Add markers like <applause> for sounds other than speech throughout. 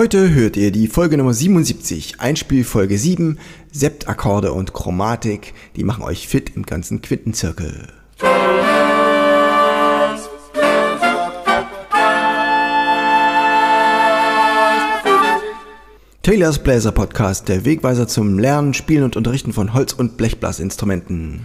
Heute hört ihr die Folge Nummer 77, Einspielfolge 7, Septakkorde und Chromatik, die machen euch fit im ganzen Quintenzirkel. Taylors Bläser Podcast, der Wegweiser zum Lernen, Spielen und Unterrichten von Holz- und Blechblasinstrumenten.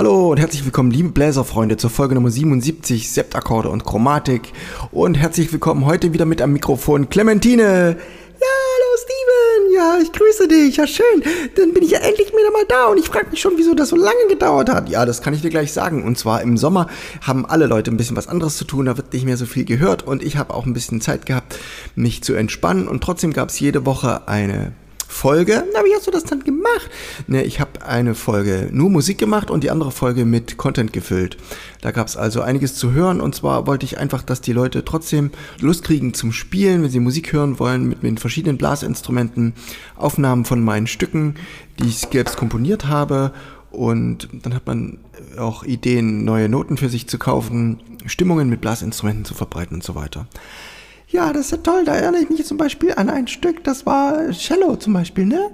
Hallo und herzlich willkommen, liebe Bläserfreunde, zur Folge Nummer 77, Septakkorde und Chromatik. Und herzlich willkommen heute wieder mit am Mikrofon Clementine. Ja, hallo Steven. Ja, ich grüße dich. Ja, schön. Dann bin ich ja endlich wieder mal da und ich frage mich schon, wieso das so lange gedauert hat. Ja, das kann ich dir gleich sagen. Und zwar im Sommer haben alle Leute ein bisschen was anderes zu tun, da wird nicht mehr so viel gehört und ich habe auch ein bisschen Zeit gehabt, mich zu entspannen und trotzdem gab es jede Woche eine Folge. Na, wie hast du das dann gemacht? Ne, ich habe eine Folge nur Musik gemacht und die andere Folge mit Content gefüllt. Da gab es also einiges zu hören und zwar wollte ich einfach, dass die Leute trotzdem Lust kriegen zum Spielen, wenn sie Musik hören wollen, mit den verschiedenen Blasinstrumenten, Aufnahmen von meinen Stücken, die ich selbst komponiert habe und dann hat man auch Ideen, neue Noten für sich zu kaufen, Stimmungen mit Blasinstrumenten zu verbreiten und so weiter. Ja, das ist ja toll. Da erinnere ich mich zum Beispiel an ein Stück, das war Cello zum Beispiel, ne?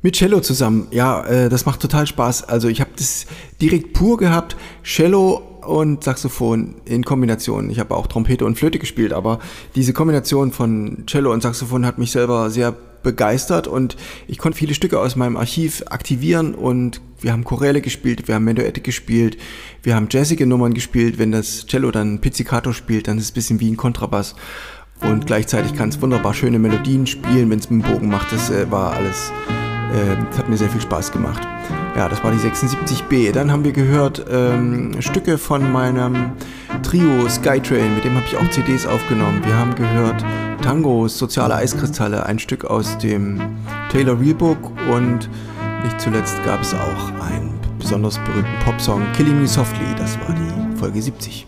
Mit Cello zusammen, ja, äh, das macht total Spaß. Also ich habe das direkt pur gehabt, Cello und Saxophon in Kombination. Ich habe auch Trompete und Flöte gespielt, aber diese Kombination von Cello und Saxophon hat mich selber sehr begeistert und ich konnte viele Stücke aus meinem Archiv aktivieren und wir haben Choräle gespielt, wir haben Menuette gespielt, wir haben jazzige Nummern gespielt. Wenn das Cello dann Pizzicato spielt, dann ist es ein bisschen wie ein Kontrabass und gleichzeitig kann es wunderbar schöne Melodien spielen, wenn es mit dem Bogen macht. Das äh, war alles, das hat mir sehr viel Spaß gemacht. Ja, das war die 76b. Dann haben wir gehört ähm, Stücke von meinem Trio Skytrain, mit dem habe ich auch CDs aufgenommen. Wir haben gehört Tangos, Soziale Eiskristalle, ein Stück aus dem Taylor Realbook und nicht zuletzt gab es auch einen besonders berühmten Popsong Killing Me Softly, das war die Folge 70.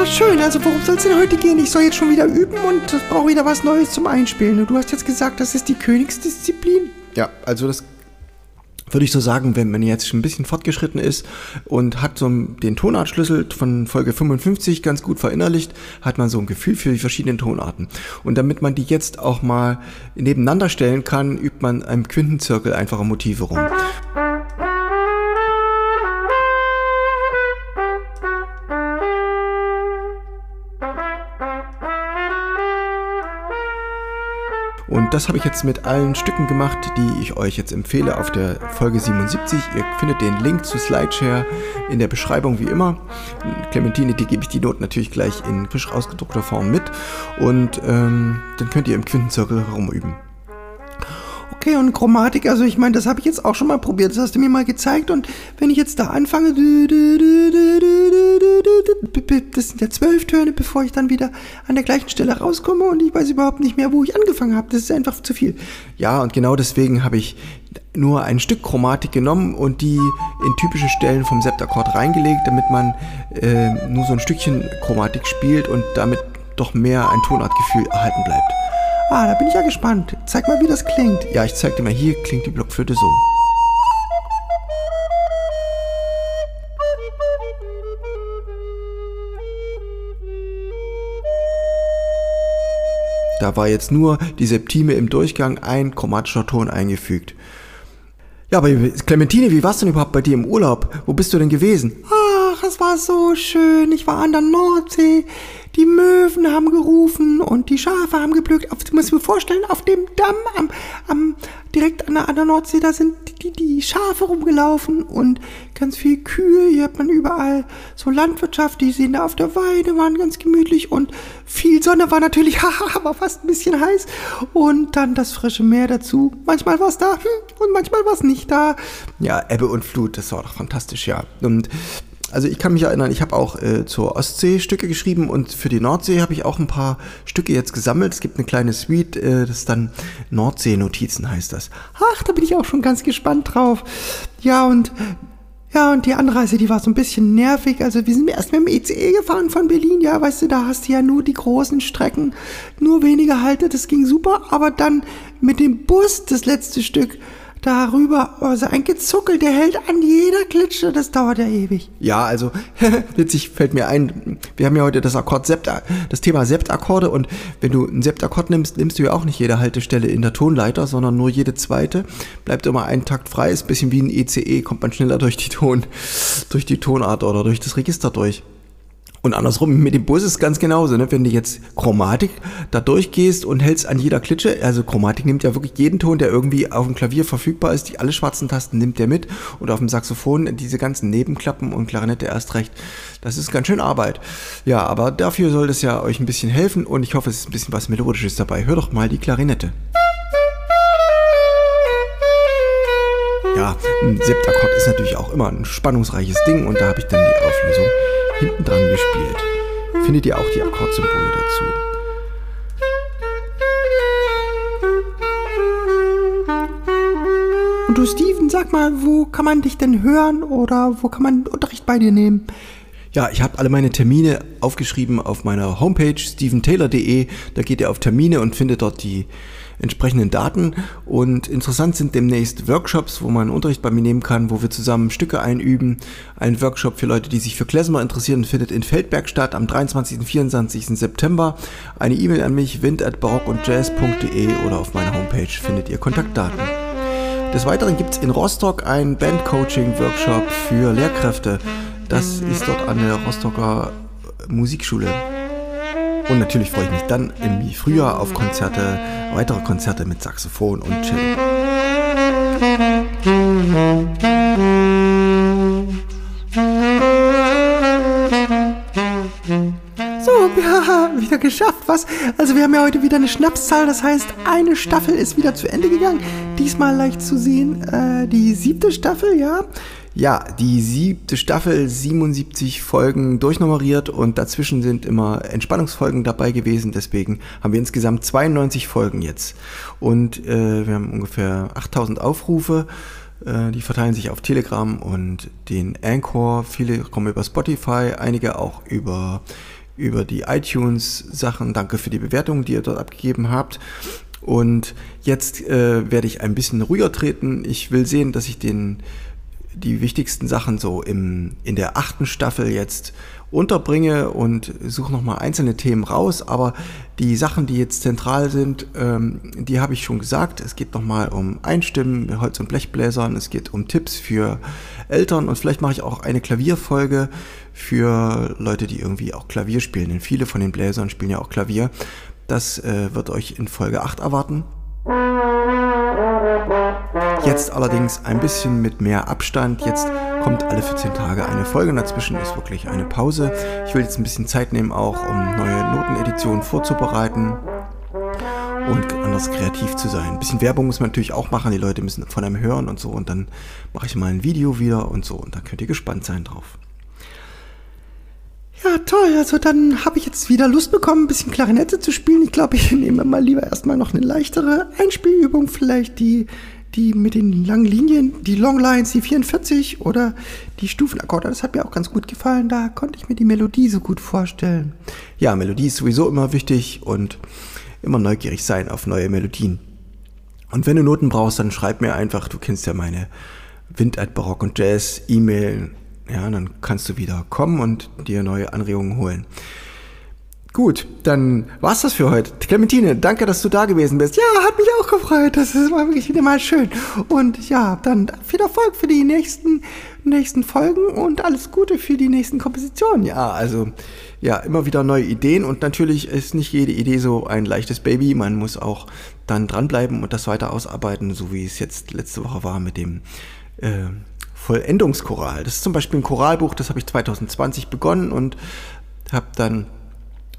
Ja, schön. Also worum soll es denn heute gehen? Ich soll jetzt schon wieder üben und brauche wieder was Neues zum Einspielen. Du hast jetzt gesagt, das ist die Königsdisziplin. Ja, also das würde ich so sagen, wenn man jetzt schon ein bisschen fortgeschritten ist und hat so den Tonartschlüssel von Folge 55 ganz gut verinnerlicht, hat man so ein Gefühl für die verschiedenen Tonarten. Und damit man die jetzt auch mal nebeneinander stellen kann, übt man einem Quintenzirkel einfache Motive rum. Und das habe ich jetzt mit allen Stücken gemacht, die ich euch jetzt empfehle auf der Folge 77. Ihr findet den Link zu Slideshare in der Beschreibung wie immer. Clementine, die gebe ich die Noten natürlich gleich in frisch ausgedruckter Form mit. Und ähm, dann könnt ihr im Quintenzirkel herumüben. Okay, und Chromatik, also ich meine, das habe ich jetzt auch schon mal probiert. Das hast du mir mal gezeigt. Und wenn ich jetzt da anfange, das sind ja zwölf Töne, bevor ich dann wieder an der gleichen Stelle rauskomme und ich weiß überhaupt nicht mehr, wo ich angefangen habe. Das ist einfach zu viel. Ja, und genau deswegen habe ich nur ein Stück Chromatik genommen und die in typische Stellen vom Septakkord reingelegt, damit man äh, nur so ein Stückchen Chromatik spielt und damit doch mehr ein Tonartgefühl erhalten bleibt. Ah, da bin ich ja gespannt. Zeig mal, wie das klingt. Ja, ich zeig dir mal. Hier klingt die Blockflöte so. Da war jetzt nur die Septime im Durchgang ein chromatischer Ton eingefügt. Ja, aber Clementine, wie war's denn überhaupt bei dir im Urlaub? Wo bist du denn gewesen? Ach, es war so schön. Ich war an der Nordsee. Die Möwen haben gerufen und die Schafe haben geblökt. Auf, du musst mir vorstellen, auf dem Damm am, am direkt an der, an der Nordsee, da sind die, die Schafe rumgelaufen und ganz viel Kühe. Hier hat man überall so Landwirtschaft, die sehen da auf der Weide, waren ganz gemütlich und viel Sonne war natürlich, haha, <laughs> aber fast ein bisschen heiß. Und dann das frische Meer dazu. Manchmal war es da hm, und manchmal war es nicht da. Ja, Ebbe und Flut, das war doch fantastisch, ja. Und also ich kann mich erinnern, ich habe auch äh, zur Ostsee Stücke geschrieben und für die Nordsee habe ich auch ein paar Stücke jetzt gesammelt. Es gibt eine kleine Suite, äh, das dann Nordsee-Notizen heißt das. Ach, da bin ich auch schon ganz gespannt drauf. Ja, und Ja, und die Anreise, die war so ein bisschen nervig. Also wir sind erst mit dem ECE gefahren von Berlin. Ja, weißt du, da hast du ja nur die großen Strecken, nur wenige Halte. Das ging super. Aber dann mit dem Bus, das letzte Stück, darüber, also ein Gezuckel, der hält an jeder Klitsche, das dauert ja ewig. Ja, also, <laughs> witzig fällt mir ein, wir haben ja heute das Akkord Sept, das Thema Septakkorde und wenn du einen Septakkord nimmst, nimmst du ja auch nicht jede Haltestelle in der Tonleiter, sondern nur jede zweite, bleibt immer ein Takt frei, ist ein bisschen wie ein ECE, kommt man schneller durch die Ton, durch die Tonart oder durch das Register durch. Und andersrum, mit dem Bus ist es ganz genauso. Ne? Wenn du jetzt Chromatik da durchgehst und hältst an jeder Klitsche, also Chromatik nimmt ja wirklich jeden Ton, der irgendwie auf dem Klavier verfügbar ist, die alle schwarzen Tasten nimmt der mit und auf dem Saxophon diese ganzen Nebenklappen und Klarinette erst recht. Das ist ganz schön Arbeit. Ja, aber dafür soll das ja euch ein bisschen helfen und ich hoffe, es ist ein bisschen was Melodisches dabei. Hör doch mal die Klarinette. Ja, ein Septakkord ist natürlich auch immer ein spannungsreiches Ding und da habe ich dann die Auflösung hinten dran gespielt. Findet ihr auch die Akkordsymbole dazu. Und du Steven, sag mal, wo kann man dich denn hören oder wo kann man Unterricht bei dir nehmen? Ja, ich habe alle meine Termine aufgeschrieben auf meiner Homepage steventaylor.de. Da geht ihr auf Termine und findet dort die entsprechenden Daten. Und interessant sind demnächst Workshops, wo man Unterricht bei mir nehmen kann, wo wir zusammen Stücke einüben. Ein Workshop für Leute, die sich für Klezmer interessieren, findet in Feldberg statt am 23. und 24. September. Eine E-Mail an mich, wind.barockundjazz.de oder auf meiner Homepage findet ihr Kontaktdaten. Des Weiteren gibt es in Rostock einen Band-Coaching-Workshop für Lehrkräfte. Das ist dort an der Rostocker Musikschule. Und natürlich freue ich mich dann im Frühjahr auf Konzerte, weitere Konzerte mit Saxophon und Cello. So, ja, wieder geschafft, was? Also wir haben ja heute wieder eine Schnapszahl, das heißt, eine Staffel ist wieder zu Ende gegangen. Diesmal leicht zu sehen, äh, die siebte Staffel, ja. Ja, die siebte Staffel, 77 Folgen durchnummeriert und dazwischen sind immer Entspannungsfolgen dabei gewesen. Deswegen haben wir insgesamt 92 Folgen jetzt. Und äh, wir haben ungefähr 8000 Aufrufe. Äh, die verteilen sich auf Telegram und den Anchor. Viele kommen über Spotify, einige auch über, über die iTunes-Sachen. Danke für die Bewertungen, die ihr dort abgegeben habt. Und jetzt äh, werde ich ein bisschen ruhiger treten. Ich will sehen, dass ich den die wichtigsten Sachen so im, in der achten Staffel jetzt unterbringe und suche nochmal einzelne Themen raus. Aber die Sachen, die jetzt zentral sind, ähm, die habe ich schon gesagt. Es geht nochmal um Einstimmen, Holz- und Blechbläsern. Es geht um Tipps für Eltern und vielleicht mache ich auch eine Klavierfolge für Leute, die irgendwie auch Klavier spielen. Denn viele von den Bläsern spielen ja auch Klavier. Das äh, wird euch in Folge 8 erwarten. Jetzt allerdings ein bisschen mit mehr Abstand. Jetzt kommt alle 14 Tage eine Folge. Dazwischen ist wirklich eine Pause. Ich will jetzt ein bisschen Zeit nehmen, auch um neue Noteneditionen vorzubereiten und anders kreativ zu sein. Ein bisschen Werbung muss man natürlich auch machen. Die Leute müssen von einem hören und so. Und dann mache ich mal ein Video wieder und so. Und dann könnt ihr gespannt sein drauf. Ja, toll. Also dann habe ich jetzt wieder Lust bekommen, ein bisschen Klarinette zu spielen. Ich glaube, ich <laughs> nehme mal lieber erstmal noch eine leichtere Einspielübung, vielleicht die die mit den langen Linien, die Longlines, die 44 oder die Stufenakkorde, das hat mir auch ganz gut gefallen. Da konnte ich mir die Melodie so gut vorstellen. Ja, Melodie ist sowieso immer wichtig und immer neugierig sein auf neue Melodien. Und wenn du Noten brauchst, dann schreib mir einfach, du kennst ja meine Wind at Barock und Jazz E-Mail. Ja, dann kannst du wieder kommen und dir neue Anregungen holen. Gut, dann war's das für heute. Clementine, danke, dass du da gewesen bist. Ja, hat mich auch gefreut. Das war wirklich wieder mal schön. Und ja, dann viel Erfolg für die nächsten, nächsten Folgen und alles Gute für die nächsten Kompositionen. Ja, also, ja, immer wieder neue Ideen und natürlich ist nicht jede Idee so ein leichtes Baby. Man muss auch dann dranbleiben und das weiter ausarbeiten, so wie es jetzt letzte Woche war mit dem, äh, Vollendungschoral. Das ist zum Beispiel ein Choralbuch, das habe ich 2020 begonnen und habe dann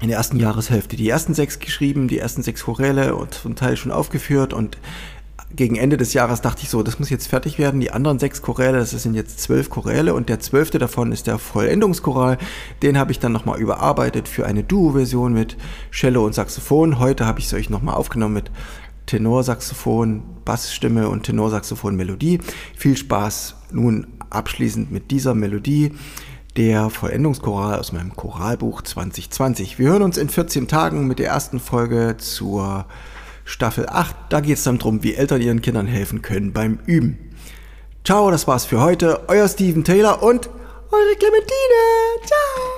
in der ersten Jahreshälfte die ersten sechs geschrieben, die ersten sechs Choräle und zum Teil schon aufgeführt und gegen Ende des Jahres dachte ich so, das muss jetzt fertig werden. Die anderen sechs Choräle, das sind jetzt zwölf Choräle und der zwölfte davon ist der Vollendungschoral. Den habe ich dann nochmal überarbeitet für eine Duo-Version mit Cello und Saxophon. Heute habe ich es euch nochmal aufgenommen mit Tenorsaxophon, Bassstimme und Tenorsaxophon Melodie. Viel Spaß nun abschließend mit dieser Melodie der Vollendungschoral aus meinem Choralbuch 2020. Wir hören uns in 14 Tagen mit der ersten Folge zur Staffel 8. Da geht es dann darum, wie Eltern ihren Kindern helfen können beim Üben. Ciao, das war's für heute. Euer Steven Taylor und eure Clementine. Ciao.